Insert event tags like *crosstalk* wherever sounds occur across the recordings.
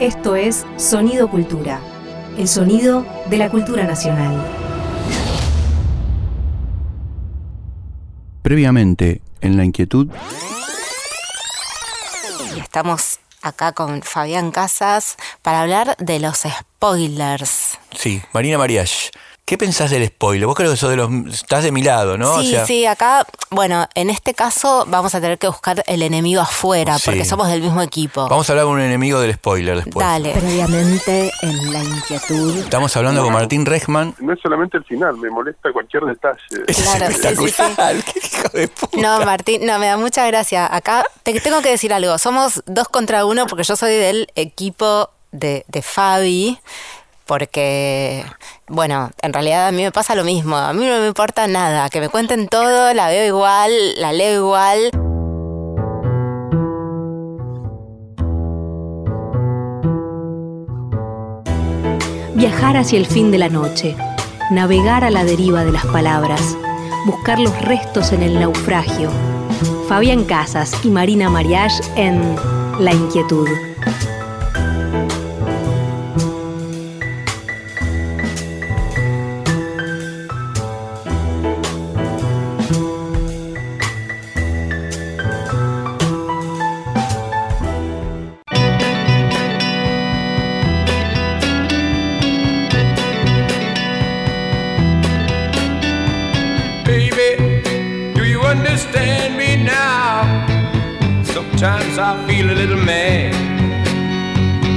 Esto es Sonido Cultura, el sonido de la cultura nacional. Previamente, en la inquietud, Y estamos acá con Fabián Casas para hablar de los spoilers. sí, Marina Mariach, ¿qué pensás del spoiler? Vos creo que sos de los, estás de mi lado, ¿no? O sí, sea, sí, acá, bueno, en este caso vamos a tener que buscar el enemigo afuera Sí. porque somos del mismo equipo. Vamos a hablar con un enemigo del spoiler después. Dale. Previamente en la inquietud. Estamos hablando con Martín Rechman. No es solamente el final, me molesta cualquier detalle. Claro, sí, sí, *laughs* qué hijo de puta. No, Martín, no, me da mucha gracia. Acá te tengo que decir algo. Somos dos contra uno porque yo soy del equipo de, de Fabi. Porque, bueno, en realidad a mí me pasa lo mismo. A mí no me importa nada. Que me cuenten todo, la veo igual, la leo igual. Viajar hacia el fin de la noche, navegar a la deriva de las palabras, buscar los restos en el naufragio. Fabián Casas y Marina Mariage en La Inquietud. Sometimes I feel a little mad.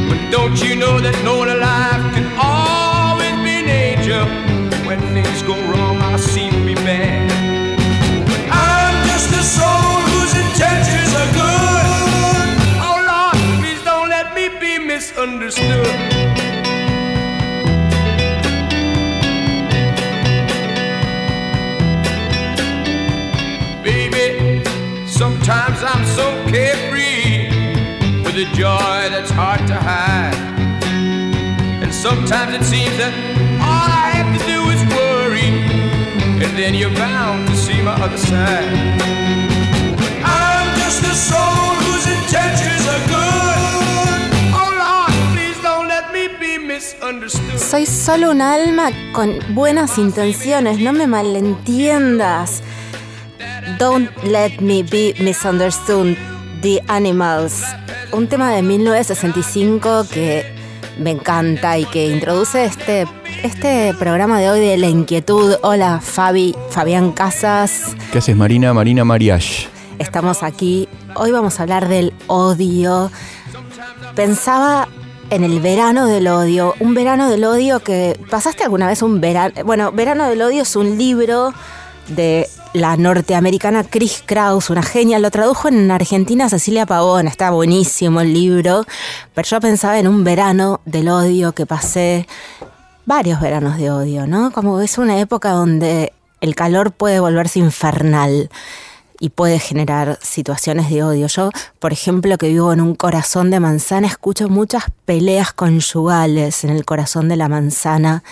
But don't you know that no one alive can always be an angel? When things go wrong, I seem to be bad. But I'm just a soul whose intentions are good. Oh Lord, please don't let me be misunderstood. A joy that's hard to hide. And sometimes it seems that all I have to do is worry, and then you're bound to see my other side. I'm just a soul whose intentions are good. Oh Lord, please don't let me be misunderstood. Soy solo un alma con buenas intenciones, no me malentiendas. Don't let me be misunderstood, The Animals. Un tema de 1965 que me encanta y que introduce este, este programa de hoy de La Inquietud. Hola Fabi, Fabián Casas. ¿Qué haces, Marina? Marina Mariach. Estamos aquí. Hoy vamos a hablar del odio. Pensaba en el verano del odio. Un verano del odio que. ¿Pasaste alguna vez un verano? Bueno, Verano del odio es un libro de la norteamericana Chris Kraus, una genia. Lo tradujo en Argentina Cecilia Pavón. Está buenísimo el libro. Pero yo pensaba en un verano del odio que pasé. Varios veranos de odio, ¿no? Como es una época donde el calor puede volverse infernal y puede generar situaciones de odio. Yo, por ejemplo, que vivo en un corazón de manzana, escucho muchas peleas conyugales en el corazón de la manzana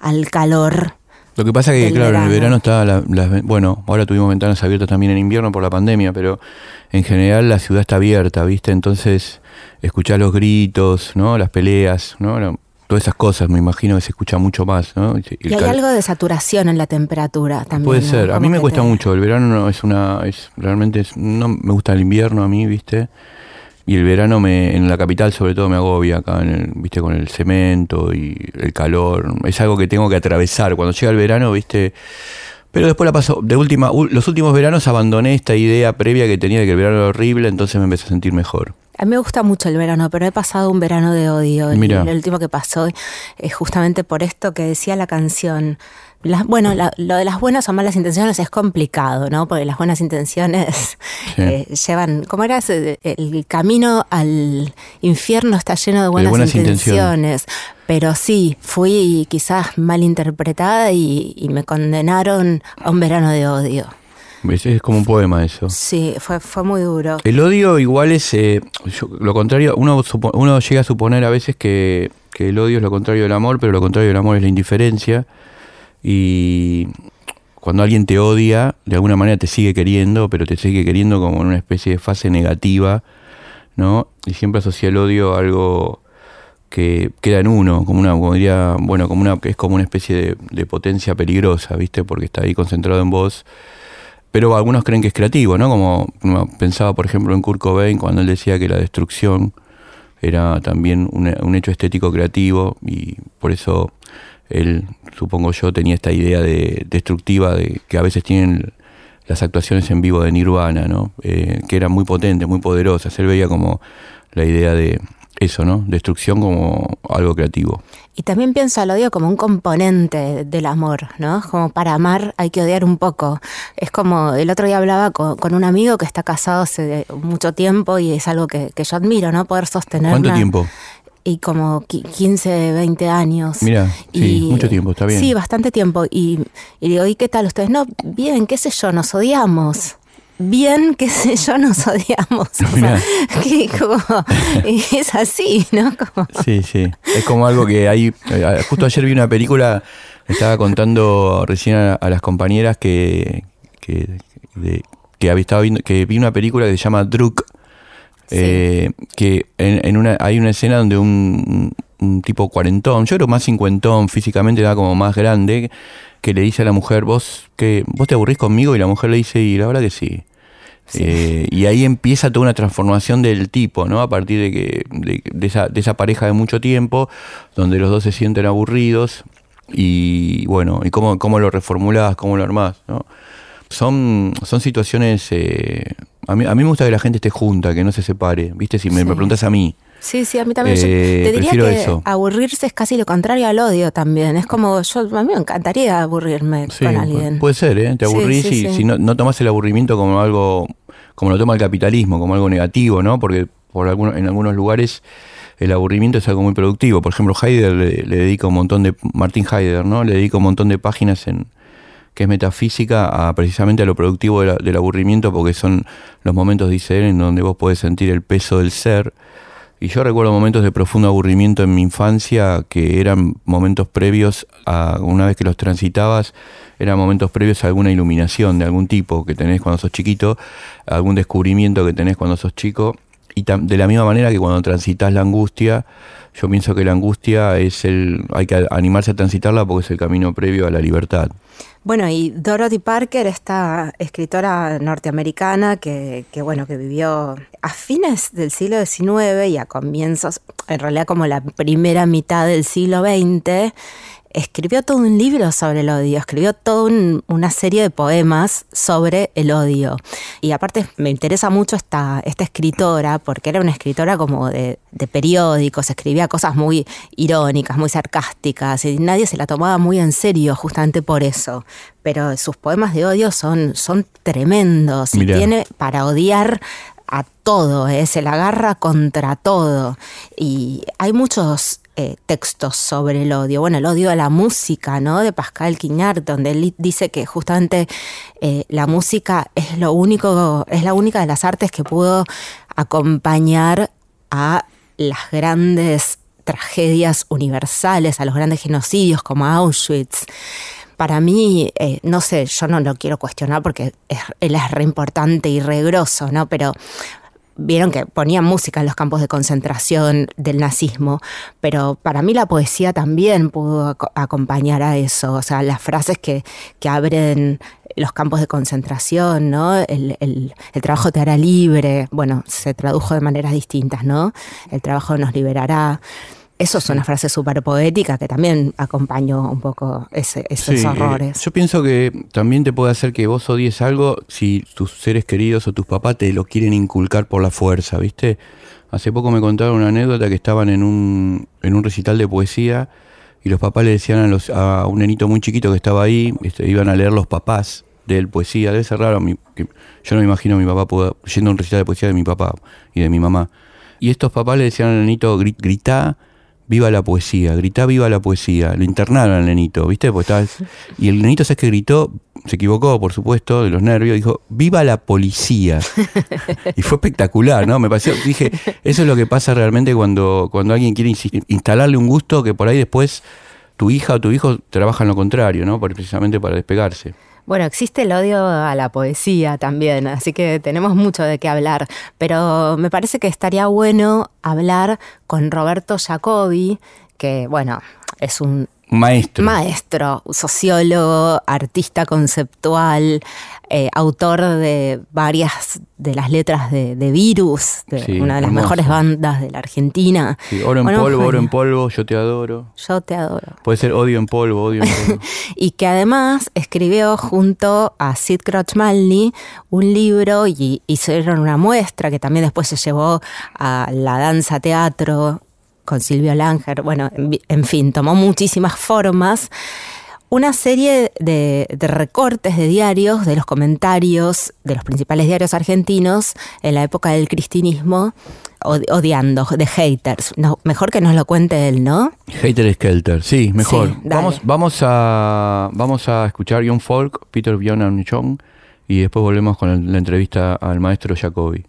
al calor. Lo que pasa que, Del claro, en el verano. estaba la- las... Bueno, ahora tuvimos ventanas abiertas también en invierno por la pandemia, pero en general la ciudad está abierta, ¿viste? Entonces escuchás los gritos, ¿no? Las peleas, ¿no? Todas esas cosas, me imagino que se escucha mucho más, ¿no? Y el Y hay algo de saturación en la temperatura también. Puede ¿no? ser, a mí me que cuesta te- mucho, el verano no es una, es realmente, es, no me gusta el invierno a mí, ¿viste? Y el verano me, en la capital sobre todo me agobia acá, en el- ¿viste? Con el cemento y el calor, es algo que tengo que atravesar, cuando llega el verano, ¿viste? Pero después la paso, de última, u- los últimos veranos abandoné esta idea previa que tenía de que el verano era horrible, entonces me empecé a sentir mejor. A mí me gusta mucho el verano, pero he pasado un verano de odio. El- Mira. El, último que pasó es justamente por esto que decía la canción. Las- bueno, la- lo de las buenas o malas intenciones es complicado, ¿no? Porque las buenas intenciones Sí. eh, llevan. ¿Cómo era? El camino al infierno está lleno de buenas, buenas intenciones. Pero sí, fui quizás mal interpretada y, y me condenaron a un verano de odio. Es como un poema eso. Sí, fue, fue muy duro. El odio igual es, eh, yo- lo contrario, uno, uno llega a suponer a veces que, que el odio es lo contrario del amor, pero lo contrario del amor es la indiferencia. Y cuando alguien te odia, de alguna manera te sigue queriendo, pero te sigue queriendo como en una especie de fase negativa, ¿no? Y siempre asocia el odio a algo que queda en uno, como una, como diría, bueno, como una, es como una especie de, de potencia peligrosa, ¿viste? Porque está ahí concentrado en vos. Pero algunos creen que es creativo, ¿no? Como pensaba, por ejemplo, en Kurt Cobain cuando él decía que la destrucción era también un hecho estético creativo y por eso él, supongo yo, tenía esta idea de destructiva de que a veces tienen las actuaciones en vivo de Nirvana, ¿no? Eh, que eran muy potentes, muy poderosas. Él veía como la idea de eso, ¿no? Destrucción como algo creativo. Y también pienso al odio como un componente del amor, ¿no? Como para amar hay que odiar un poco. Es como, el otro día hablaba con, con un amigo que está casado hace mucho tiempo y es algo que, que yo admiro, ¿no? Poder sostener. ¿Cuánto una- tiempo? Y como qui- 15, 20 años. Mira, sí, Y- mucho tiempo, está bien. Sí, bastante tiempo. Y, y digo, ¿y qué tal ustedes? No, bien, qué sé yo, nos odiamos. Bien, qué sé yo, nos *laughs* odiamos. O sea, que como, es así, ¿no? Como- Sí, sí. Es como algo que hay. eh, Justo ayer vi una película, estaba contando recién a, a las compañeras que, que, de- que había estado viendo, que vi una película que se llama Druk, eh, que en, en una, hay una escena donde un, un tipo cuarentón, yo creo más cincuentón, físicamente era como más grande, que le dice a la mujer, vos, que vos te aburrís conmigo, y la mujer le dice, y la verdad que sí. Eh, y ahí empieza toda una transformación del tipo, ¿no? A partir de que de, de esa, de esa pareja de mucho tiempo, donde los dos se sienten aburridos y bueno, y cómo, cómo lo reformulás, cómo lo armás, ¿no? Son, son situaciones... eh, a, mí, a mí me gusta que la gente esté junta, que no se separe, ¿viste? Si me, Sí. me preguntas a mí. Sí, sí, a mí también. Yo Eh, te diría que eso. aburrirse es casi lo contrario al odio también. Es como, yo a mí me encantaría aburrirme Sí, con alguien. puede ser, ¿eh? Te aburrís sí, y si no, no tomás el aburrimiento como algo, como lo toma el capitalismo, como algo negativo, ¿no? Porque por algunos, en algunos lugares el aburrimiento es algo muy productivo. Por ejemplo, Heidegger le, le dedica un montón de, Martin Heidegger, ¿no? Le dedica un montón de páginas en que es metafísica a precisamente a lo productivo del aburrimiento porque son los momentos, dice él, en donde vos podés sentir el peso del ser. Y yo recuerdo momentos de profundo aburrimiento en mi infancia que eran momentos previos a, una vez que los transitabas, eran momentos previos a alguna iluminación de algún tipo que tenés cuando sos chiquito, algún descubrimiento que tenés cuando sos chico. Y de la misma manera que cuando transitas la angustia, yo pienso que la angustia es el, hay que animarse a transitarla porque es el camino previo a la libertad. Bueno, y Dorothy Parker, esta escritora norteamericana que, que, bueno, que vivió a fines del siglo XIX y a comienzos, en realidad como la primera mitad del siglo XX, escribió todo un libro sobre el odio, escribió toda un- una serie de poemas sobre el odio. Y aparte me interesa mucho esta, esta escritora, porque era una escritora como de, de periódicos, escribía cosas muy irónicas, muy sarcásticas, y nadie se la tomaba muy en serio justamente por eso. Pero sus poemas de odio son, son tremendos y tiene para odiar a todo, ¿eh? se la agarra contra todo. Y hay muchos eh, textos sobre el odio. Bueno, el odio a la música, ¿no? De Pascal Quignard, donde él dice que justamente eh, la música es lo único, es la única de las artes que pudo acompañar a las grandes tragedias universales, a los grandes genocidios como Auschwitz. Para mí, eh, no sé, yo no lo quiero cuestionar porque es- él es re importante y re grosso, ¿no? Pero vieron que ponían música en los campos de concentración del nazismo, pero para mí la poesía también pudo aco- acompañar a eso, o sea, las frases que, que abren los campos de concentración, ¿no? El- el trabajo te hará libre, bueno, se tradujo de maneras distintas, ¿no? El trabajo nos liberará. Eso es una frase súper poética que también acompañó un poco ese- esos Sí, eh, horrores. yo pienso que también te puede hacer que vos odies algo si tus seres queridos o tus papás te lo quieren inculcar por la fuerza, ¿viste? Hace poco me contaron una anécdota que estaban en un, en un recital de poesía y los papás le decían a, los, a un nenito muy chiquito que estaba ahí, este, iban a leer los papás de él poesía. Debe ser raro, mi- que yo no me imagino a mi papá pueda- yendo a un recital de poesía de mi papá y de mi mamá. Y estos papás le decían al nenito, "Gri- grita viva la poesía, gritá viva la poesía. Lo internaron al nenito, ¿viste? Porque estaba- *laughs* y el nenito, ¿sabes que gritó? Se equivocó, por supuesto, de los nervios, dijo, viva la policía. *laughs* y fue espectacular, ¿no? Me pareció, dije, eso es lo que pasa realmente cuando, cuando alguien quiere instalarle un gusto que por ahí después tu hija o tu hijo trabajan lo contrario, ¿no? Precisamente para despegarse. Bueno, existe el odio a la poesía también, así que tenemos mucho de qué hablar, pero me parece que estaría bueno hablar con Roberto Jacobi, que bueno, es un Maestro. maestro, sociólogo, artista conceptual, eh, autor de varias de las letras de, de Virus, de Sí, una de las hermoso. mejores bandas de la Argentina. Sí, oro en Bueno, polvo, oro en polvo, yo te adoro. Yo te adoro. Puede ser odio en polvo, odio en polvo. *laughs* y que además escribió junto a Sid Crouch Manley un libro y hicieron una muestra que también después se llevó a la danza teatro con Silvio Langer. Bueno, en, fin, tomó muchísimas formas. Una serie de, de recortes de diarios, de los comentarios de los principales diarios argentinos en la época del cristinismo, od- odiando, de haters. No, mejor que nos lo cuente él, ¿no? Hater Skelter, sí, mejor. Sí, vamos, vamos, a, vamos a escuchar Young Folk, Peter Bjorn Chong, y después volvemos con el- la entrevista al maestro Jacobi.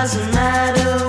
Doesn't matter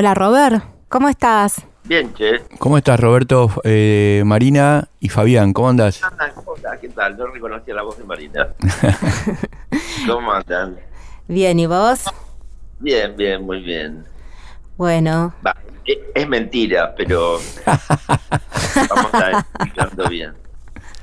Hola Robert, ¿cómo estás? Bien, che. ¿Cómo estás, Roberto, eh, Marina y Fabián? ¿Cómo andás? Andan, hola, ¿qué tal? No reconocía la voz de Marina. *laughs* ¿Cómo andan? Bien, ¿y vos? Bien, bien, muy bien. Bueno, Va, e- es mentira, pero *laughs* vamos a ir explicando bien.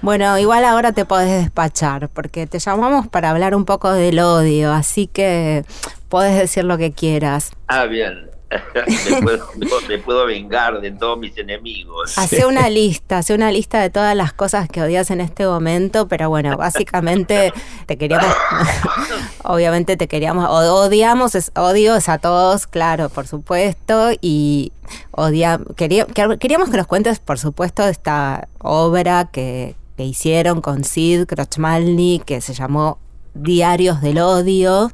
bueno, igual ahora te podés despachar, porque te llamamos para hablar un poco del odio, así que podés decir lo que quieras. Ah, bien. *laughs* me, puedo, *laughs* me puedo vengar de todos mis enemigos. Hace *laughs* una lista, hace una lista de todas las cosas que odias en este momento, pero bueno, básicamente te queríamos, obviamente te queríamos, odiamos, es, odio es a todos, claro, por supuesto, y odia, quería- quer- queríamos que nos cuentes, por supuesto, esta obra que, que hicieron con Sid Krochmalny, que se llamó Diarios del Odio,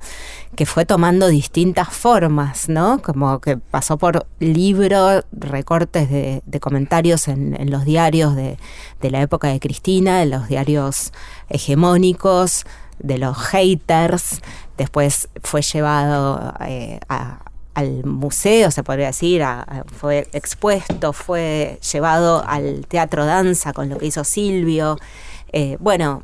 que fue tomando distintas formas, ¿no? Como que pasó por libro, recortes de, comentarios en, los diarios de, la época de Cristina, en los diarios hegemónicos, de los haters, después fue llevado eh, al museo, se podría decir, fue expuesto, fue llevado al teatro danza con lo que hizo Silvio. Eh, bueno,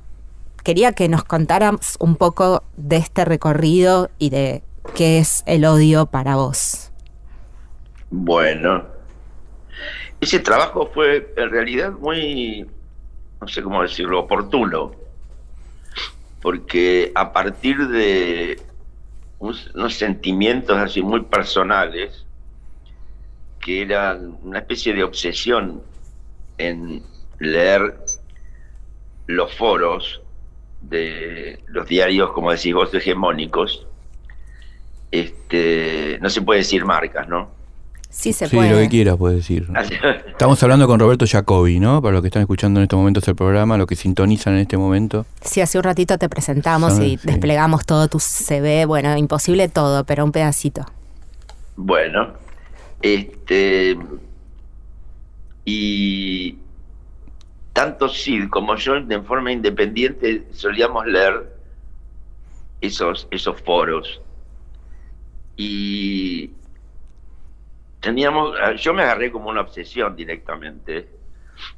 quería que nos contaras un poco de este recorrido y de qué es el odio para vos. Bueno, ese trabajo fue en realidad muy, no sé cómo decirlo, oportuno, porque a partir de unos sentimientos así muy personales, que eran una especie de obsesión en leer los foros de los diarios, como decís vos, hegemónicos, este, no se puede decir marcas, ¿no? Sí se sí, puede. lo que quieras puedes decir. *laughs* Estamos hablando con Roberto Jacobi, ¿no? Para los que están escuchando en estos momentos el programa, los que sintonizan en este momento. Sí, hace un ratito te presentamos y sí. desplegamos todo tu CV. Bueno, imposible todo, pero un pedacito. Bueno, este. Y tanto Sid como yo, en forma independiente, solíamos leer esos, esos foros. Y teníamos. Yo me agarré como una obsesión directamente.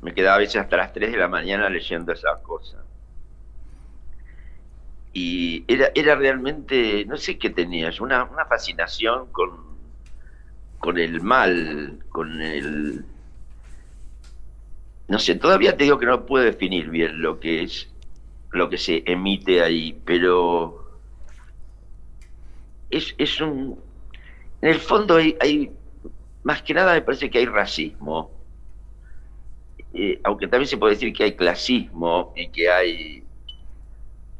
Me quedaba a veces hasta las 3 de la mañana leyendo esas cosas. Y era, era realmente, no sé qué tenías, una, una fascinación con, con el mal, con el... No sé, todavía te digo que no puedo definir bien lo que es, lo que se emite ahí, pero es, es un... En el fondo hay, hay- más que nada me parece que hay racismo, Eh, aunque también se puede decir que hay clasismo y que hay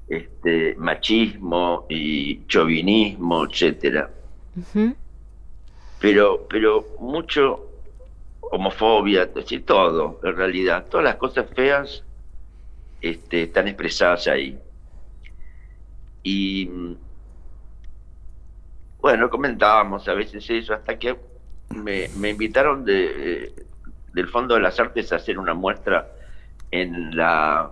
este, machismo y chauvinismo, etcétera. Pero, pero mucho homofobia, es decir, todo, en realidad, todas las cosas feas este, están expresadas ahí. Y bueno, comentábamos a veces eso, hasta que me, me invitaron de, eh, del Fondo de las Artes a hacer una muestra en la,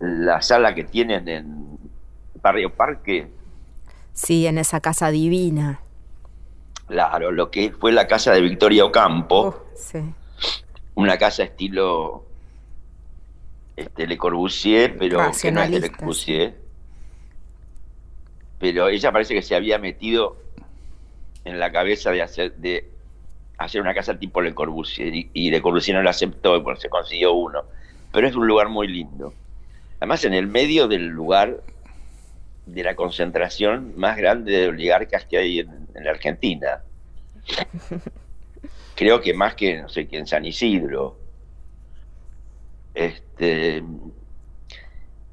la sala que tienen en Barrio Parque, Sí, en esa casa divina. Claro, lo que fue la casa de Victoria Ocampo, sí. una casa estilo este, Le Corbusier, pero que no es de Le Corbusier. Pero ella parece que se había metido en la cabeza de hacer, de hacer una casa tipo Le Corbusier y, y Le Corbusier no la aceptó y bueno, se consiguió uno. Pero es un lugar muy lindo. Además, en el medio del lugar de la concentración más grande de oligarcas que hay en, en la Argentina. *laughs* Creo que más que, no sé, que en San Isidro. Este,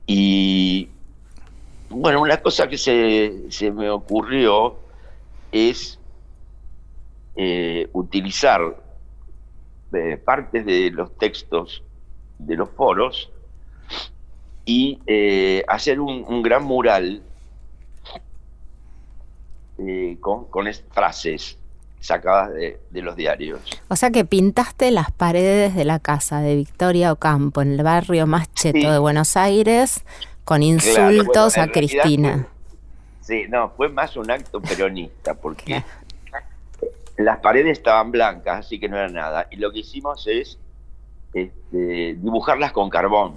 y bueno, una cosa que se, se me ocurrió es eh, utilizar eh, partes de los textos de los foros y eh, hacer un, un gran mural eh, con, con es- frases sacadas de, de los diarios. O sea que pintaste las paredes de la casa de Victoria Ocampo en el barrio más cheto Sí. de Buenos Aires con Claro, insultos bueno, a Cristina. fue- sí, no, fue más un acto peronista, porque las paredes estaban blancas, así que no era nada. Y lo que hicimos es este, dibujarlas con carbón.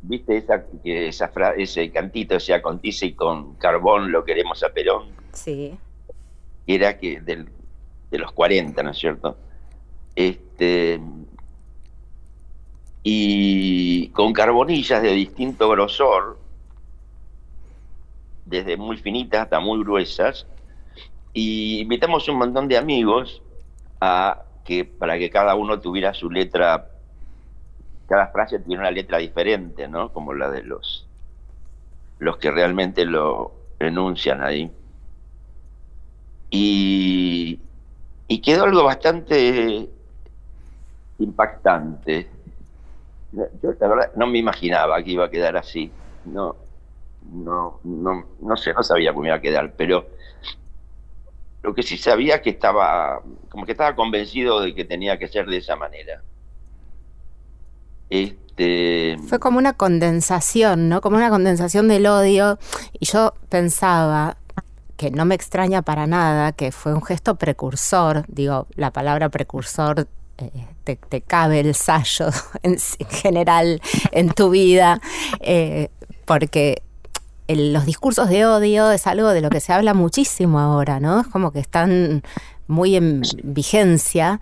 ¿Viste esa, esa fra- ese cantito decía con tiza y con carbón lo queremos a Perón? Sí. Era que del, de los 40, ¿no es cierto? Este, y con carbonillas de distinto grosor, desde muy finitas hasta muy gruesas, y invitamos un montón de amigos a que para que cada uno tuviera su letra, cada frase tuviera una letra diferente, ¿no? Como la de los los que realmente lo enuncian ahí. Y, y quedó algo bastante impactante. Yo la verdad no me imaginaba que iba a quedar así. No, no, no, no sé, no sabía cómo iba a quedar, pero lo que sí sabía que estaba, como que estaba convencido de que tenía que ser de esa manera. Este, Fue como una condensación, ¿no? Como una condensación del odio. Y yo pensaba que no me extraña para nada, que fue un gesto precursor. Digo, la palabra precursor eh, te, cabe el sallo en, *laughs* en general en tu vida, eh, porque los discursos de odio es algo de lo que se habla muchísimo ahora, ¿no? Es como que están muy en vigencia.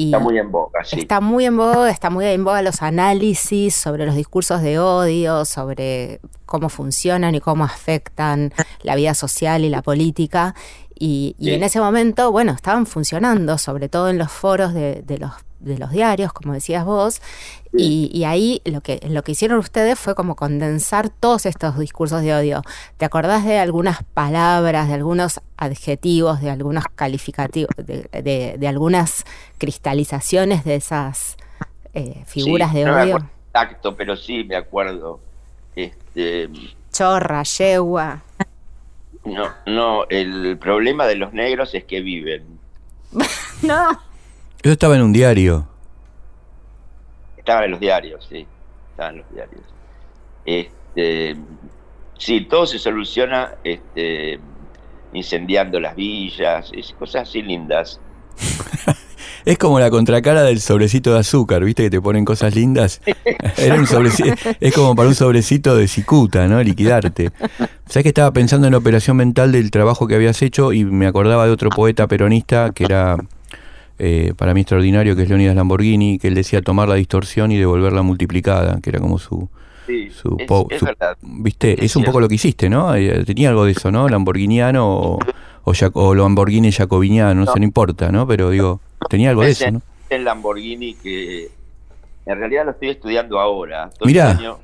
Y está muy en boca, sí. Está muy en boga, está muy en boga los análisis sobre los discursos de odio, sobre cómo funcionan y cómo afectan la vida social y la política. Y, y Sí. en ese momento, bueno, estaban funcionando, sobre todo en los foros de, de los, de los diarios, como decías vos. Y, y ahí lo que, lo que hicieron ustedes fue como condensar todos estos discursos de odio. ¿Te acordás de algunas palabras, de algunos adjetivos, de algunos calificativos, de, de- de algunas cristalizaciones de esas eh, figuras Sí, de no me odio? acuerdo exacto, pero sí me acuerdo. Este, Chorra, yegua. no, no, el problema de los negros es que viven. *laughs* No. Eso estaba en un diario. Estaban en los diarios, sí. Estaban en los diarios. Este, sí, todo se soluciona este, incendiando las villas, cosas así lindas. *laughs* Es como la contracara del sobrecito de azúcar, ¿viste? Que te ponen cosas lindas. *laughs* Era un es como para un sobrecito de cicuta, ¿no? Liquidarte. ¿Sabes que estaba pensando en la operación mental del trabajo que habías hecho y me acordaba de otro poeta peronista que era eh, para mí extraordinario, que es Leonidas Lamborghini, que él decía tomar la distorsión y devolverla multiplicada, que era como su... Sí, su, es, po- es su- verdad. ¿Viste? Es Es un poco lo que hiciste, ¿no? Eh, Tenía algo de eso, ¿no? Lamborghiniano o, o, Lamborghini jacobiniano, no, No. sé, no importa, ¿no? Pero digo, tenía algo de eso, ¿no? en Lamborghini que en realidad lo estoy estudiando ahora. Todo Mirá. este año,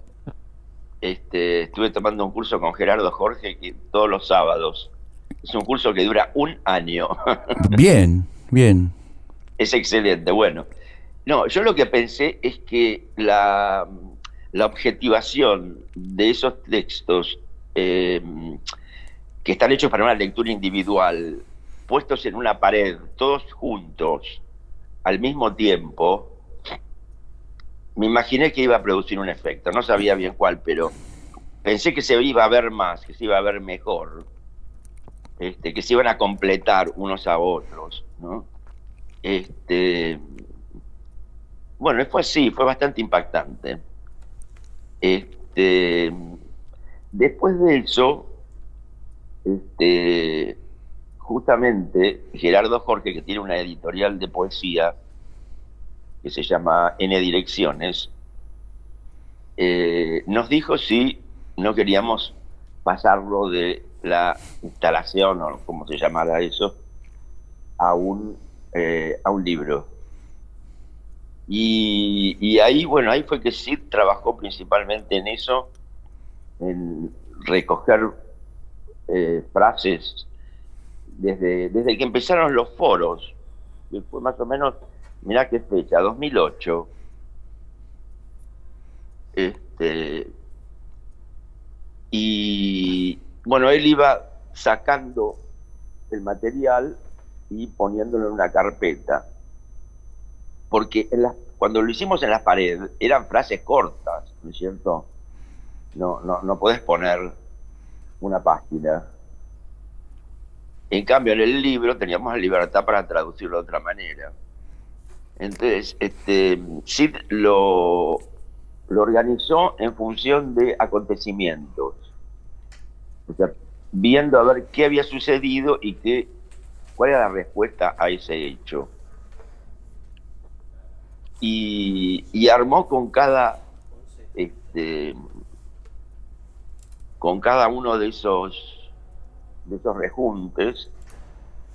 este, estuve tomando un curso con Gerardo Jorge que todos los sábados. Es un curso que dura un año. Bien, bien. Es excelente, bueno. No, yo lo que pensé es que la, la objetivación de esos textos eh, que están hechos para una lectura individual, puestos en una pared, todos juntos, al mismo tiempo, me imaginé que iba a producir un efecto. No sabía bien cuál, pero pensé que se iba a ver más, que se iba a ver mejor, este, que se iban a completar unos a otros, ¿no? Este, bueno, fue así, fue bastante impactante. Este, después de eso, este, justamente Gerardo Jorge, que tiene una editorial de poesía que se llama N Direcciones, eh, nos dijo si no queríamos pasarlo de la instalación, o como se llamara eso, a un, eh, a un libro. Y, ahí, bueno, ahí fue que Sid trabajó principalmente en eso, en recoger eh, frases desde, desde que empezaron los foros, que fue más o menos, mirá qué fecha, 2008. Este, y bueno, él iba sacando el material y poniéndolo en una carpeta. Porque cuando lo hicimos en las paredes eran frases cortas, ¿no es cierto? No, no, no podés poner una página. En cambio, en el libro teníamos la libertad para traducirlo de otra manera. Entonces, este, Sid lo, lo organizó en función de acontecimientos. O sea, viendo a ver qué había sucedido y qué, cuál era la respuesta a ese hecho. Y, y armó con cada este, con cada uno de esos de esos rejuntes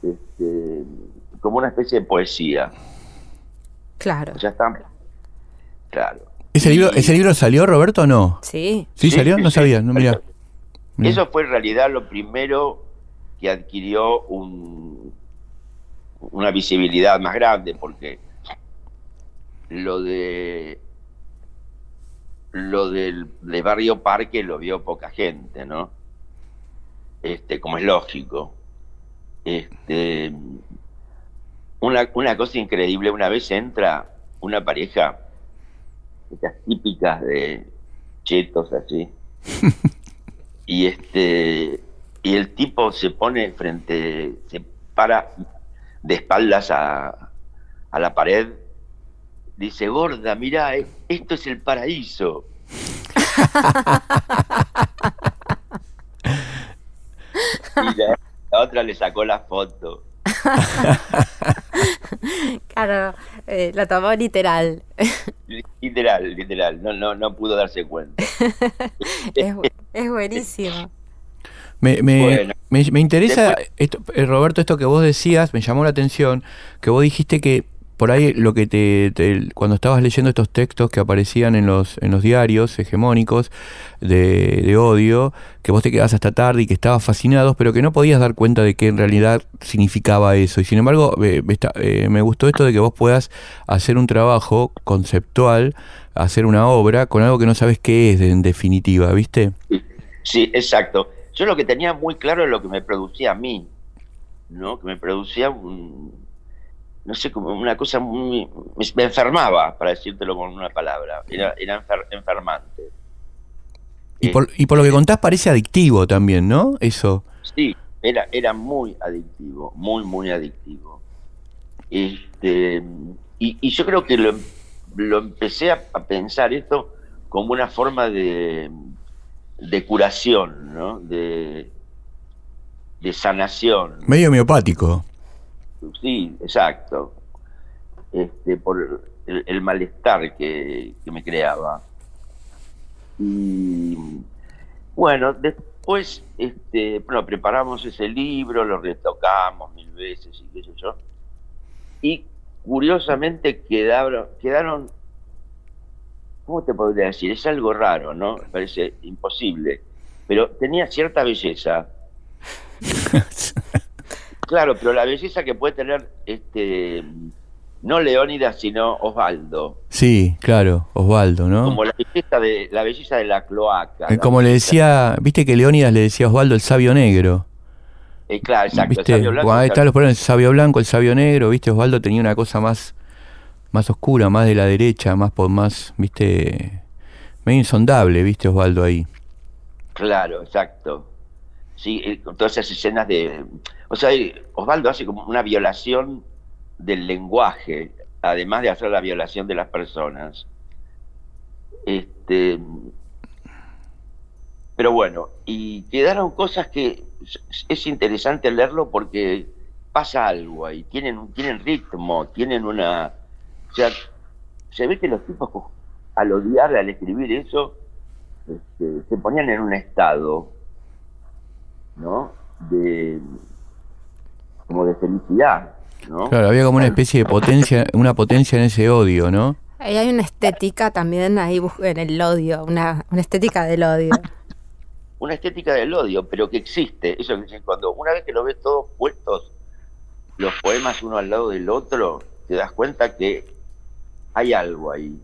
este, como una especie de poesía. Claro. Ya está. Claro. ¿Ese libro, ¿Ese libro salió, Roberto, o no? Sí. ¿Sí, salió? No sí. sabía, no mirá. Mirá. Eso fue en realidad lo primero que adquirió un, una visibilidad más grande, porque lo de lo del de Barrio Parque lo vio poca gente, ¿no? Este, como es lógico. Este, una, una cosa increíble, una vez entra una pareja, estas típicas de chetos así, *laughs* y este y el tipo se pone frente se para de espaldas a, a la pared dice gorda mira esto es el paraíso *laughs* y la, la otra le sacó la foto *laughs* Claro, eh, lo tomó literal. *laughs* literal literal no no no pudo darse cuenta es, es buenísimo. Me, me, Bueno. me, me interesa, Después- esto, eh, Roberto, esto que vos decías, me llamó la atención, que vos dijiste que por ahí lo que te, te- cuando estabas leyendo estos textos que aparecían en los, en los diarios hegemónicos de, de odio, que vos te quedabas hasta tarde y que estabas fascinado, pero que no podías dar cuenta de qué en realidad significaba eso. Y sin embargo, eh, me está- eh, me gustó esto de que vos puedas hacer un trabajo conceptual, hacer una obra con algo que no sabes qué es en definitiva, ¿viste? Sí, exacto. Yo lo que tenía muy claro es lo que me producía a mí, ¿no? Que me producía un, no sé, como una cosa muy... Me, enfermaba, para decírtelo con una palabra. Era, era enfer- enfermante. Y por, y por lo que contás parece adictivo también, ¿no? Eso. Sí, era, era muy adictivo, muy, muy adictivo. Este, y, y yo creo que lo, lo empecé a, a pensar esto como una forma de, de curación, ¿no? De, de sanación. Medio homeopático. Sí, exacto. Este, por el, el malestar que, que me creaba. Y bueno, después, este, bueno, preparamos ese libro, lo retocamos mil veces y qué sé yo. Y curiosamente quedaron, quedaron, ¿cómo te podría decir? Es algo raro, ¿no? Parece imposible. Pero tenía cierta belleza. *laughs* Claro, pero la belleza que puede tener este no Leónidas, sino Osvaldo. Sí, claro, Osvaldo, ¿no? Como la belleza de la belleza de la cloaca. Eh, la Como le decía, viste que Leónidas le decía a Osvaldo el sabio negro. Eh, claro, exacto. el ¿Viste? sabio blanco, Cuando ahí el están los el sabio blanco, el sabio negro, viste, Osvaldo tenía una cosa más, más oscura, más de la derecha, más por más, viste, medio insondable, viste, Osvaldo ahí. Claro, exacto. Sí, eh, con todas esas escenas de... O sea, eh, Osvaldo hace como una violación del lenguaje, además de hacer la violación de las personas. Este, pero bueno, y quedaron cosas que es interesante leerlo porque pasa algo ahí, tienen, tienen ritmo, tienen una... O sea, se ve que los tipos al odiar, al escribir eso, este, se ponían en un estado, ¿no? De como de felicidad, ¿no? Claro, había como una especie de potencia, una potencia en ese odio, ¿no? Ahí hay una estética también ahí en el odio, una, una estética del odio. *laughs* Una estética del odio, pero que existe. Eso que cuando una vez que lo ves todos puestos, los poemas uno al lado del otro, te das cuenta que hay algo ahí.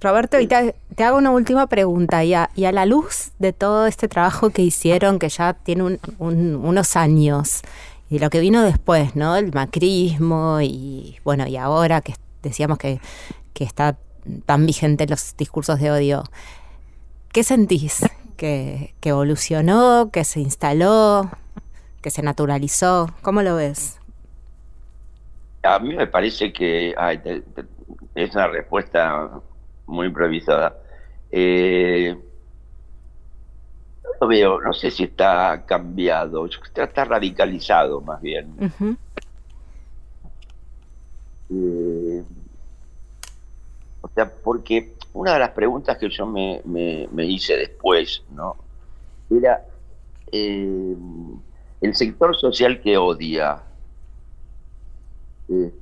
Roberto, y te, te hago una última pregunta. Y a, y a la luz de todo este trabajo que hicieron, que ya tiene un- un- unos años, y lo que vino después, ¿no? El macrismo y, bueno, y ahora que decíamos que, que está tan vigente los discursos de odio, ¿qué sentís? ¿Que, que evolucionó? ¿Que se instaló? que se naturalizó. ¿Cómo lo ves? A mí me parece que ay, te- te- es una respuesta muy improvisada. Eh, no lo veo, no sé si está cambiado, está radicalizado más bien. Eh, o sea, porque una de las preguntas que yo me, me- me hice después, ¿no? Era eh, el sector social que odia. eh,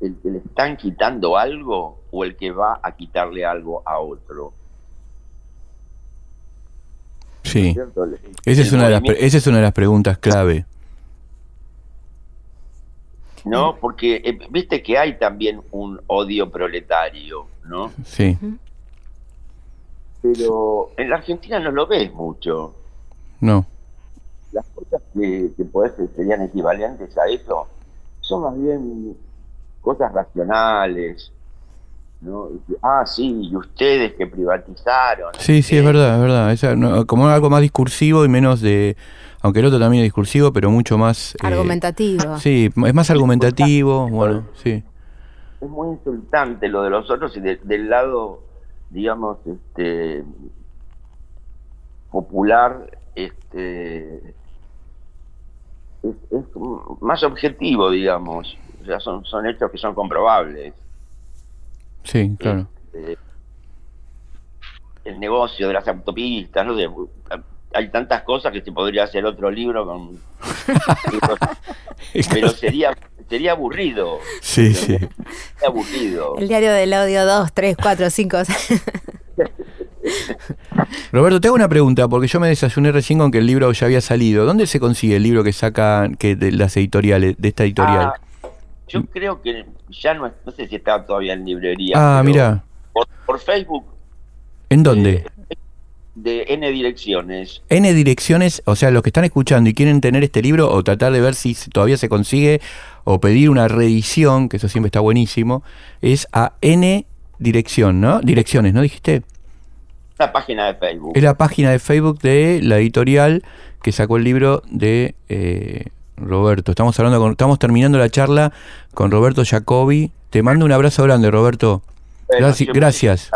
¿El que le están quitando algo o el que va a quitarle algo a otro? Sí. Esa es, una de las, esa es una de las preguntas clave. No, porque eh, viste que hay también un odio proletario, ¿no? Sí. Pero en la Argentina no lo ves mucho. No. Las cosas que, que podés, serían equivalentes a eso son más bien cosas racionales. ¿no? Ah, sí, y ustedes que privatizaron. Sí, sí, es verdad, es verdad. Esa, no, como algo más discursivo y menos de... Aunque el otro también es discursivo, pero mucho más... eh, Argumentativo. Sí, es más argumentativo, bueno, sí. Es muy insultante lo de los otros y de- del lado, digamos, este popular, este es, es más objetivo, digamos. Son, son hechos que son comprobables. Sí, claro. eh, el negocio de las autopistas, no hay tantas cosas que se podría hacer otro libro con *laughs* pero sería sería aburrido, Sí, sí. sería aburrido. El diario del audio 2, 3, 4, 5. Roberto, te hago una pregunta, porque yo me desayuné recién con que el libro ya había salido. ¿Dónde se consigue el libro que sacan que de las editoriales, de esta editorial? Ah, yo creo que ya no, no sé si está todavía en librería. Ah, mira. Por, por Facebook ¿En dónde? de N Direcciones. N direcciones, o sea, los que están escuchando y quieren tener este libro o tratar de ver si todavía se consigue o pedir una reedición, que eso siempre está buenísimo, es a N dirección, ¿no? Direcciones, ¿no dijiste? Una página de Facebook. Es la página de Facebook de la editorial que sacó el libro de eh, Roberto. Estamos hablando con, estamos terminando la charla con Roberto Jacobi. Te mando un abrazo grande, Roberto. Bueno, Gracias. gracias.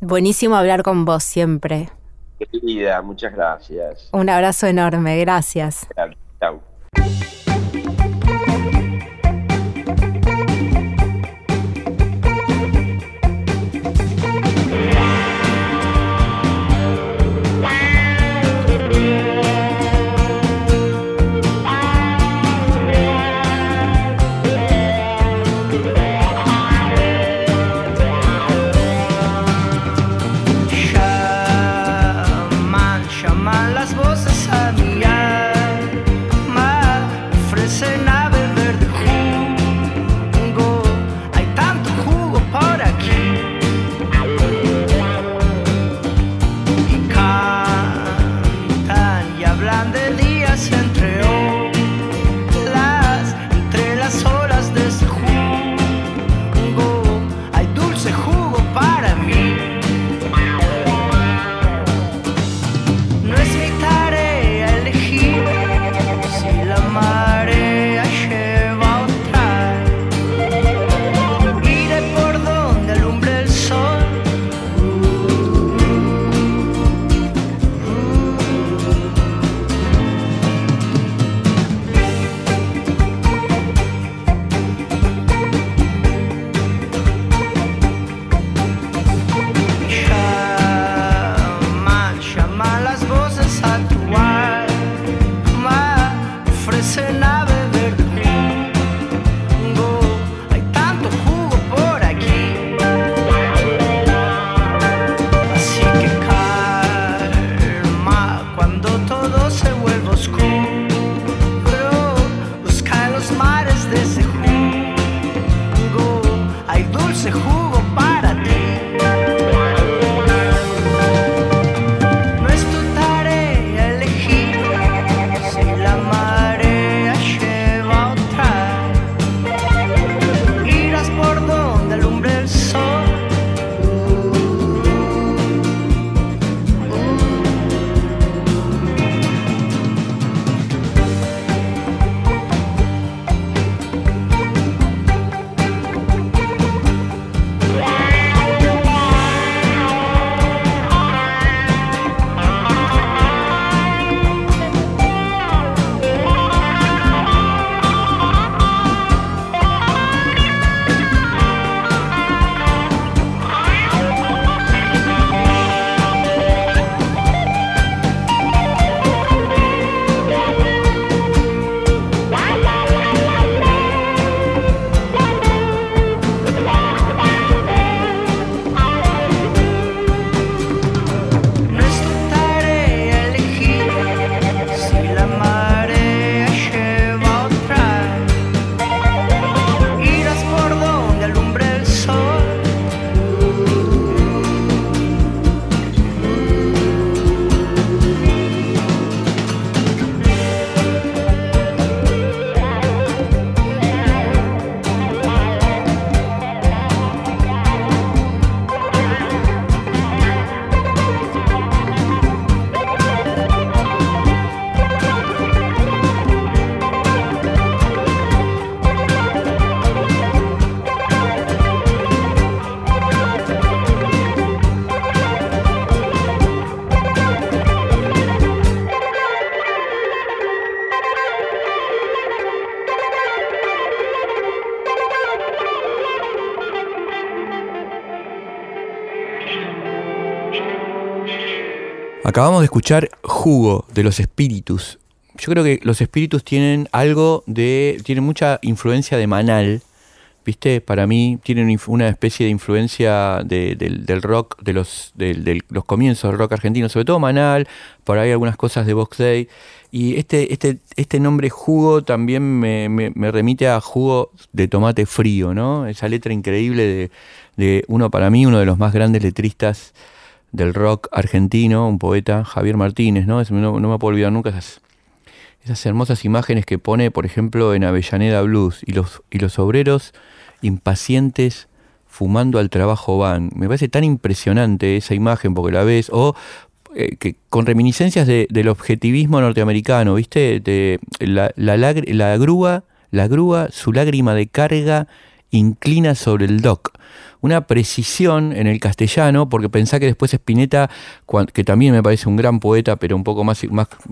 Buenísimo hablar con vos siempre. Querida, muchas gracias. Un abrazo enorme, gracias. Chao. Acabamos de escuchar Jugo de los Espíritus. Yo creo que los Espíritus tienen algo de. tienen mucha influencia de Manal. ¿Viste? Para mí tienen una especie de influencia de- del, rock, de los, del- los comienzos del rock argentino, sobre todo Manal, por ahí algunas cosas de Box Day. Y este, este, este nombre jugo también me, me- me remite a jugo de tomate frío, ¿no? Esa letra increíble de, de uno, para mí, uno de los más grandes letristas del rock argentino, un poeta, Javier Martínez, ¿no? Es- no, no me puedo olvidar nunca esas, esas hermosas imágenes que pone, por ejemplo, en Avellaneda Blues y los, y los obreros impacientes fumando al trabajo van. Me parece tan impresionante esa imagen porque la ves, o eh, que con reminiscencias de- del objetivismo norteamericano, ¿viste? De la, la, la grúa, la grúa, su lágrima de carga inclina sobre el dock. Una precisión en el castellano, porque pensá que después Spinetta, que también me parece un gran poeta, pero un poco más,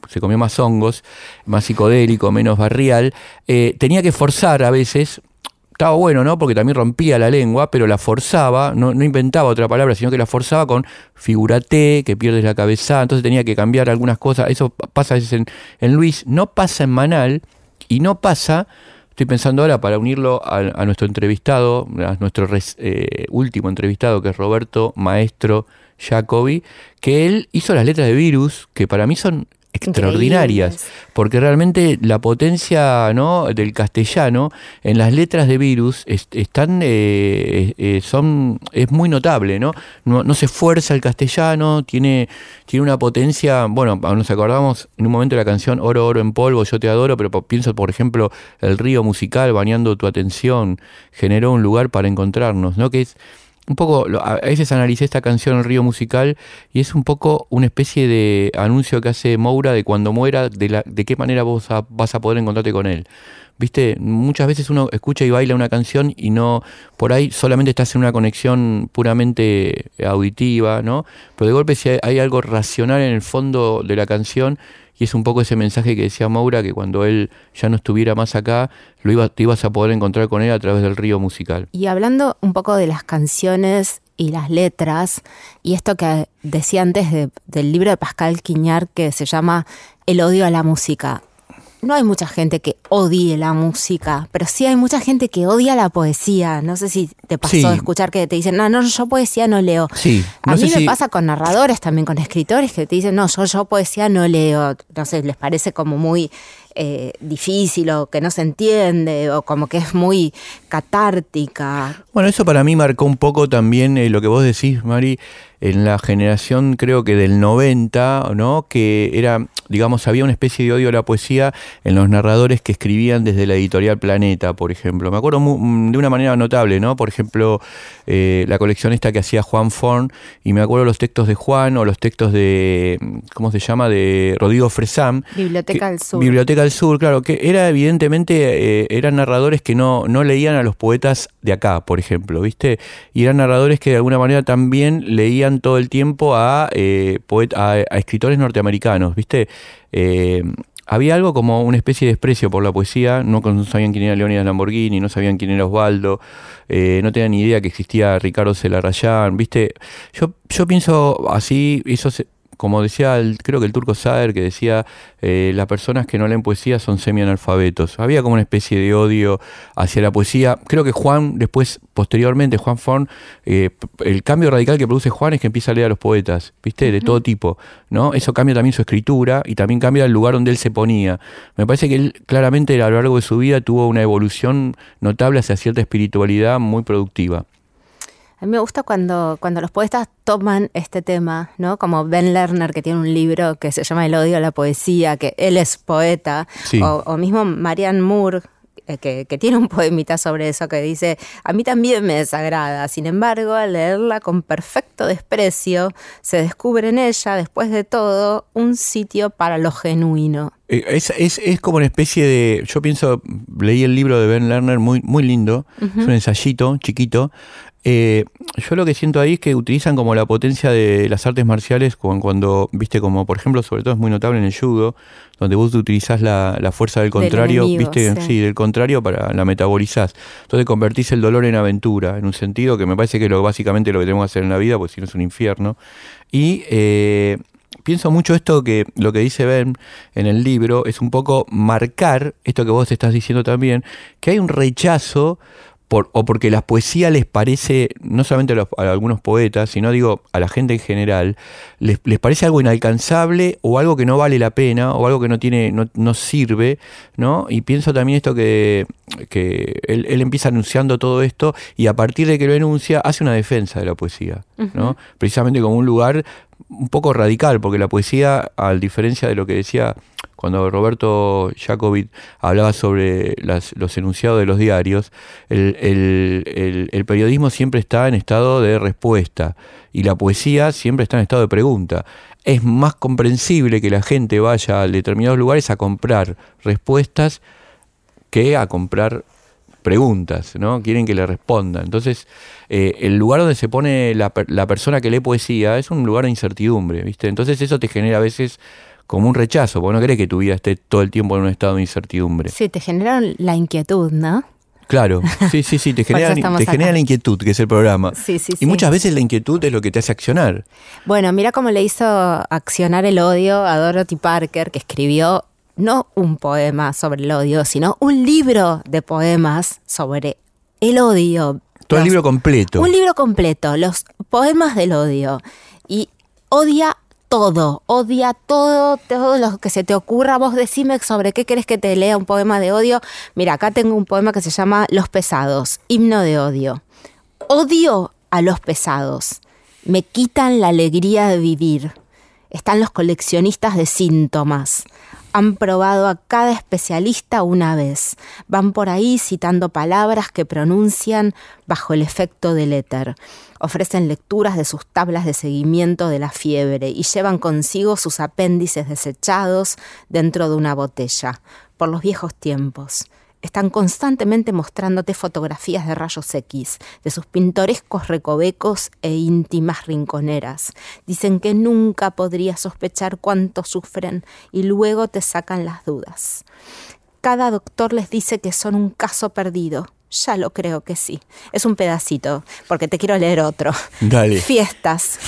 se comió más hongos, más psicodélico, menos barrial, eh, tenía que forzar a veces estaba bueno, ¿no? Porque también rompía la lengua, pero la forzaba, no, inventaba otra palabra, sino que la forzaba con figúrate, que pierdes la cabeza, entonces tenía que cambiar algunas cosas. Eso pasa a veces en Luis, no pasa en Manal y no pasa, estoy pensando ahora para unirlo a, nuestro entrevistado, a nuestro res- eh, último entrevistado, que es Roberto Maestro Jacobi, que él hizo las letras de Virus, que para mí son extraordinarias Increíbles. porque realmente la potencia ¿no? del castellano en las letras de virus es- están eh, eh, son es muy notable no? no no se esfuerza el castellano tiene tiene una potencia bueno nos acordamos en un momento de la canción oro oro en polvo yo te adoro pero pienso por ejemplo el río musical bañando tu atención generó un lugar para encontrarnos no que es un poco, a veces analicé esta canción El Río Musical y es un poco una especie de anuncio que hace Moura de cuando muera, de, la, de qué manera vos a- vas a poder encontrarte con él. Viste, muchas veces uno escucha y baila una canción y no, por ahí solamente estás en una conexión puramente auditiva, ¿no? Pero de golpe si hay algo racional en el fondo de la canción y es un poco ese mensaje que decía Moura, que cuando él ya no estuviera más acá, lo iba, te ibas a poder encontrar con él a través del río musical. Y hablando un poco de las canciones y las letras, y esto que decía antes de- del libro de Pascal Quiñar que se llama El odio a la música. No hay mucha gente que odie la música, pero sí hay mucha gente que odia la poesía. No sé si te pasó Sí. de escuchar que te dicen, no, no, yo poesía no leo. Sí, A mí me si- pasa con narradores también, con escritores que te dicen, no, yo, yo poesía no leo. No sé, les parece como muy eh, difícil o que no se entiende o como que es muy catártica. Bueno, eso para mí marcó un poco también eh, lo que vos decís, Mari, en la generación creo que del 90, ¿no? Que era, digamos, había una especie de odio a la poesía en los narradores que escribían desde la editorial Planeta, por ejemplo. Me acuerdo mm, de una manera notable, ¿no? Por ejemplo, eh, la colección esta que hacía Juan Forn, y me acuerdo los textos de Juan o los textos de, ¿cómo se llama?, de Rodrigo Fresam, Biblioteca que- del Sur. Biblioteca del Sur, claro, que era evidentemente, eh, eran narradores que no, no leían a los poetas de acá, por ejemplo, ¿viste? Y eran narradores que de alguna manera también leían todo el tiempo a, eh, poet- a, escritores norteamericanos, ¿viste? Eh, había algo como una especie de desprecio por la poesía, no sabían quién era Leónidas Lamborghini, no sabían quién era Osvaldo, eh, no tenían ni idea que existía Ricardo Celarrayán, ¿viste? Yo, yo pienso así, eso se- como decía, el- creo que el turco Saer, que decía, eh, las personas que no leen poesía son semi-analfabetos. Había como una especie de odio hacia la poesía. Creo que Juan, después, posteriormente, Juan Forn, eh, el cambio radical que produce Juan es que empieza a leer a los poetas, ¿viste? De todo tipo, ¿no? Eso cambia también su escritura y también cambia el lugar donde él se ponía. Me parece que él claramente a lo largo de su vida tuvo una evolución notable hacia cierta espiritualidad muy productiva. A mí me gusta cuando, cuando los poetas toman este tema, ¿no? Como Ben Lerner, que tiene un libro que se llama El odio a la poesía, que él es poeta, Sí. o, o mismo Marianne Moore, eh, que, que tiene un poemita sobre eso, que dice, a mí también me desagrada, sin embargo, al leerla con perfecto desprecio, se descubre en ella, después de todo, un sitio para lo genuino. Eh, Es, es, es como una especie de. Yo pienso, leí el libro de Ben Lerner, muy, muy lindo. Es un ensayito chiquito. Eh, yo lo que siento ahí es que utilizan como la potencia de las artes marciales cuando, cuando, viste, como por ejemplo, sobre todo es muy notable en el judo, donde vos utilizás la, la fuerza del Del contrario, enemigo, viste, sí. sí, del contrario para la metabolizás. Entonces convertís el dolor en aventura, en un sentido que me parece que es lo, básicamente lo que tenemos que hacer en la vida, porque si no es un infierno. Y, eh, pienso mucho esto que lo que dice Ben en el libro es un poco marcar esto que vos estás diciendo también, que hay un rechazo por, o porque la poesía les parece, no solamente a, los- a algunos poetas, sino digo a la gente en general, les, les parece algo inalcanzable o algo que no vale la pena o algo que no tiene, no, no sirve, ¿no? Y pienso también esto que, que él, él empieza anunciando todo esto y a partir de que lo enuncia hace una defensa de la poesía, ¿no? Precisamente como un lugar un poco radical, porque la poesía, a diferencia de lo que decía cuando Roberto Jacobit hablaba sobre las- los enunciados de los diarios, el, el- periodismo siempre está en estado de respuesta y la poesía siempre está en estado de pregunta. Es más comprensible que la gente vaya a determinados lugares a comprar respuestas que a comprar preguntas, ¿no? Quieren que le respondan. Entonces, eh, el lugar donde se pone la, la persona que lee poesía es un lugar de incertidumbre, ¿viste? Entonces eso te genera a veces como un rechazo, porque no querés que tu vida esté todo el tiempo en un estado de incertidumbre. Sí, te generaron la inquietud, ¿no? Claro, *laughs* sí, sí, sí, te genera, te genera la inquietud, que es el programa. Sí, sí, y sí. muchas veces la inquietud es lo que te hace accionar. Bueno, mira cómo le hizo accionar el odio a Dorothy Parker, que escribió no un poema sobre el odio, sino un libro de poemas sobre el odio. Todo el libro completo. Un libro completo, los poemas del odio. Y odia todo, odia todo, todo lo que se te ocurra. Vos decime sobre qué querés que te lea un poema de odio. Mira, acá tengo un poema que se llama Los pesados, himno de odio. Odio a los pesados. Me quitan la alegría de vivir. Están los coleccionistas de síntomas. Han probado a cada especialista una vez. Van por ahí citando palabras que pronuncian bajo el efecto del éter. Ofrecen lecturas de sus tablas de seguimiento de la fiebre y llevan consigo sus apéndices desechados dentro de una botella. Por los viejos tiempos están constantemente mostrándote fotografías de rayos X, de sus pintorescos recovecos e íntimas rinconeras. Dicen que nunca podrías sospechar cuánto sufren y luego te sacan las dudas. Cada doctor les dice que son un caso perdido. Ya lo creo que sí. Es un pedacito, porque te quiero leer otro. Dale. Fiestas.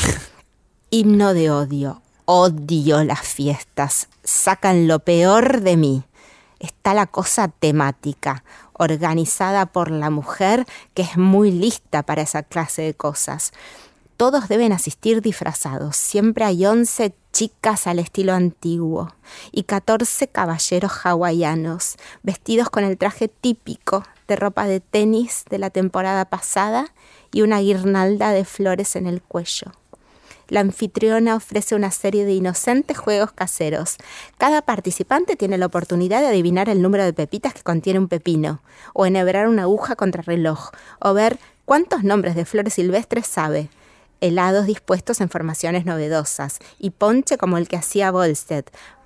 Himno de odio. Odio las fiestas. Sacan lo peor de mí. Está la cosa temática, organizada por la mujer que es muy lista para esa clase de cosas. Todos deben asistir disfrazados. Siempre hay 11 chicas al estilo antiguo y 14 caballeros hawaianos vestidos con el traje típico de ropa de tenis de la temporada pasada y una guirnalda de flores en el cuello. La anfitriona ofrece una serie de inocentes juegos caseros. Cada participante tiene la oportunidad de adivinar el número de pepitas que contiene un pepino, o enhebrar una aguja contra reloj, o ver cuántos nombres de flores silvestres sabe. Helados dispuestos en formaciones novedosas, y ponche como el que hacía Volstead.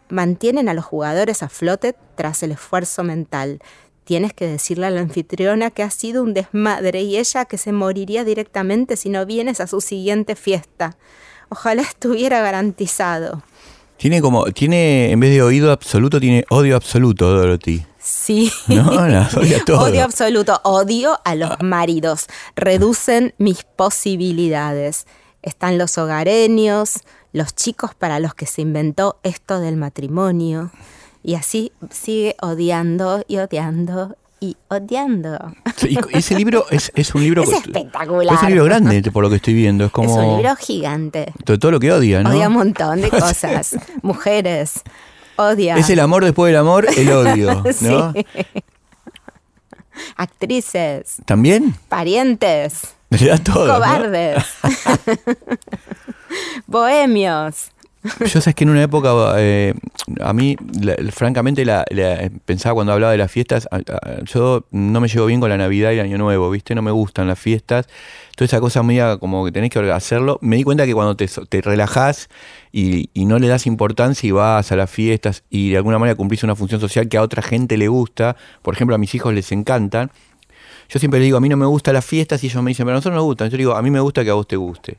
Mantienen a los jugadores a flote tras el esfuerzo mental. Tienes que decirle a la anfitriona que ha sido un desmadre y ella que se moriría directamente si no vienes a su siguiente fiesta. Ojalá estuviera garantizado. Tiene como, tiene, en vez de oído absoluto, tiene odio absoluto, Dorothy. Sí. No, la odia todo. Odio *laughs* absoluto. Odio a los maridos. Reducen mis posibilidades. Están los hogareños, los chicos para los que se inventó esto del matrimonio. Y así sigue odiando y odiando y odiando. Sí, y ese libro es, es un libro. Es espectacular. Es un libro grande, por lo que estoy viendo. Es como. Es un libro gigante. todo, todo lo que odia, ¿no? Odia un montón de *laughs* cosas. Mujeres. Odia. Es el amor después del amor, el odio, *laughs* ¿no? Sí. Actrices. ¿También? Parientes. Le da todo. ¿no? Cobardes. *laughs* *laughs* Bohemios. *laughs* Yo sabes que en una época, eh, a mí, francamente, la, la- pensaba cuando hablaba de las fiestas, yo no me llevo bien con la Navidad y el Año Nuevo, ¿viste? No me gustan las fiestas. Toda esa cosa media como que tenés que hacerlo. Me di cuenta que cuando te, te relajás y, no le das importancia y vas a las fiestas y de alguna manera cumplís una función social que a otra gente le gusta, por ejemplo, a mis hijos les encantan, yo siempre le digo, a mí no me gustan las fiestas y ellos me dicen, pero a nosotros nos gustan. Yo digo, a mí me gusta que a vos te guste.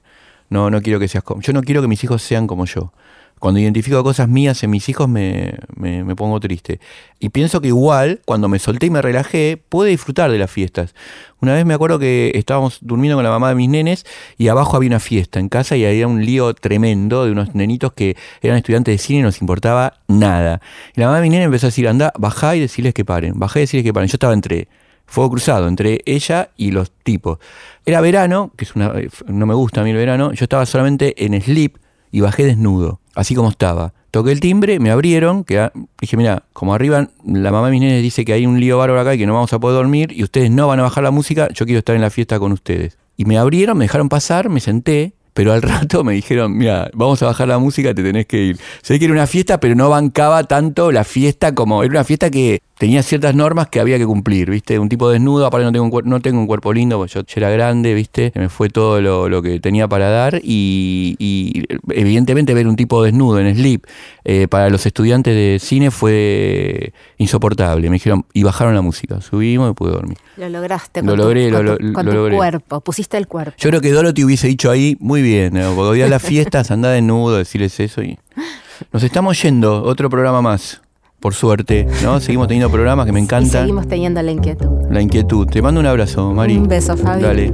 No, no quiero que seas como. Yo no quiero que mis hijos sean como yo. Cuando identifico cosas mías en mis hijos me, me- pongo triste. Y pienso que igual, cuando me solté y me relajé, pude disfrutar de las fiestas. Una vez me acuerdo que estábamos durmiendo con la mamá de mis nenes y abajo había una fiesta en casa y había un lío tremendo de unos nenitos que eran estudiantes de cine y no nos importaba nada. Y la mamá de mis nenes empezó a decir, anda, bajá y decirles que paren, bajá y decirles que paren. Yo estaba entre fuego cruzado, entre ella y los tipos. Era verano, que es una, no me gusta a mí el verano, yo estaba solamente en slip y bajé desnudo, así como estaba. Toqué el timbre, me abrieron, que, ah, dije, mira, como arriba la mamá de mis nenes dice que hay un lío bárbaro acá y que no vamos a poder dormir y ustedes no van a bajar la música, yo quiero estar en la fiesta con ustedes. Y me abrieron, me dejaron pasar, me senté, pero al *laughs* rato me dijeron, mira, vamos a bajar la música, te tenés que ir. Sé que era una fiesta, pero no bancaba tanto la fiesta como... Era una fiesta que tenía ciertas normas que había que cumplir, ¿viste? Un tipo desnudo, aparte no tengo un, no tengo un cuerpo lindo, porque yo, yo era grande, ¿viste? Se Me fue todo lo, lo que tenía para dar y, y evidentemente ver un tipo desnudo en slip eh, para los estudiantes de cine fue insoportable. Me dijeron, y bajaron la música, subimos y pude dormir. Lo lograste Lo con tu- logré, con lo- tu, lo- con lo tu logré. cuerpo, pusiste el cuerpo. Yo creo que Dorothy hubiese dicho ahí, muy bien, ¿no? porque odias las fiestas, anda desnudo, decirles eso y... Nos estamos yendo, otro programa más, por suerte, ¿no? Seguimos teniendo programas que me Y encantan. seguimos teniendo la inquietud. La inquietud. Te mando un abrazo, Mari. Un beso, Fabi. Dale.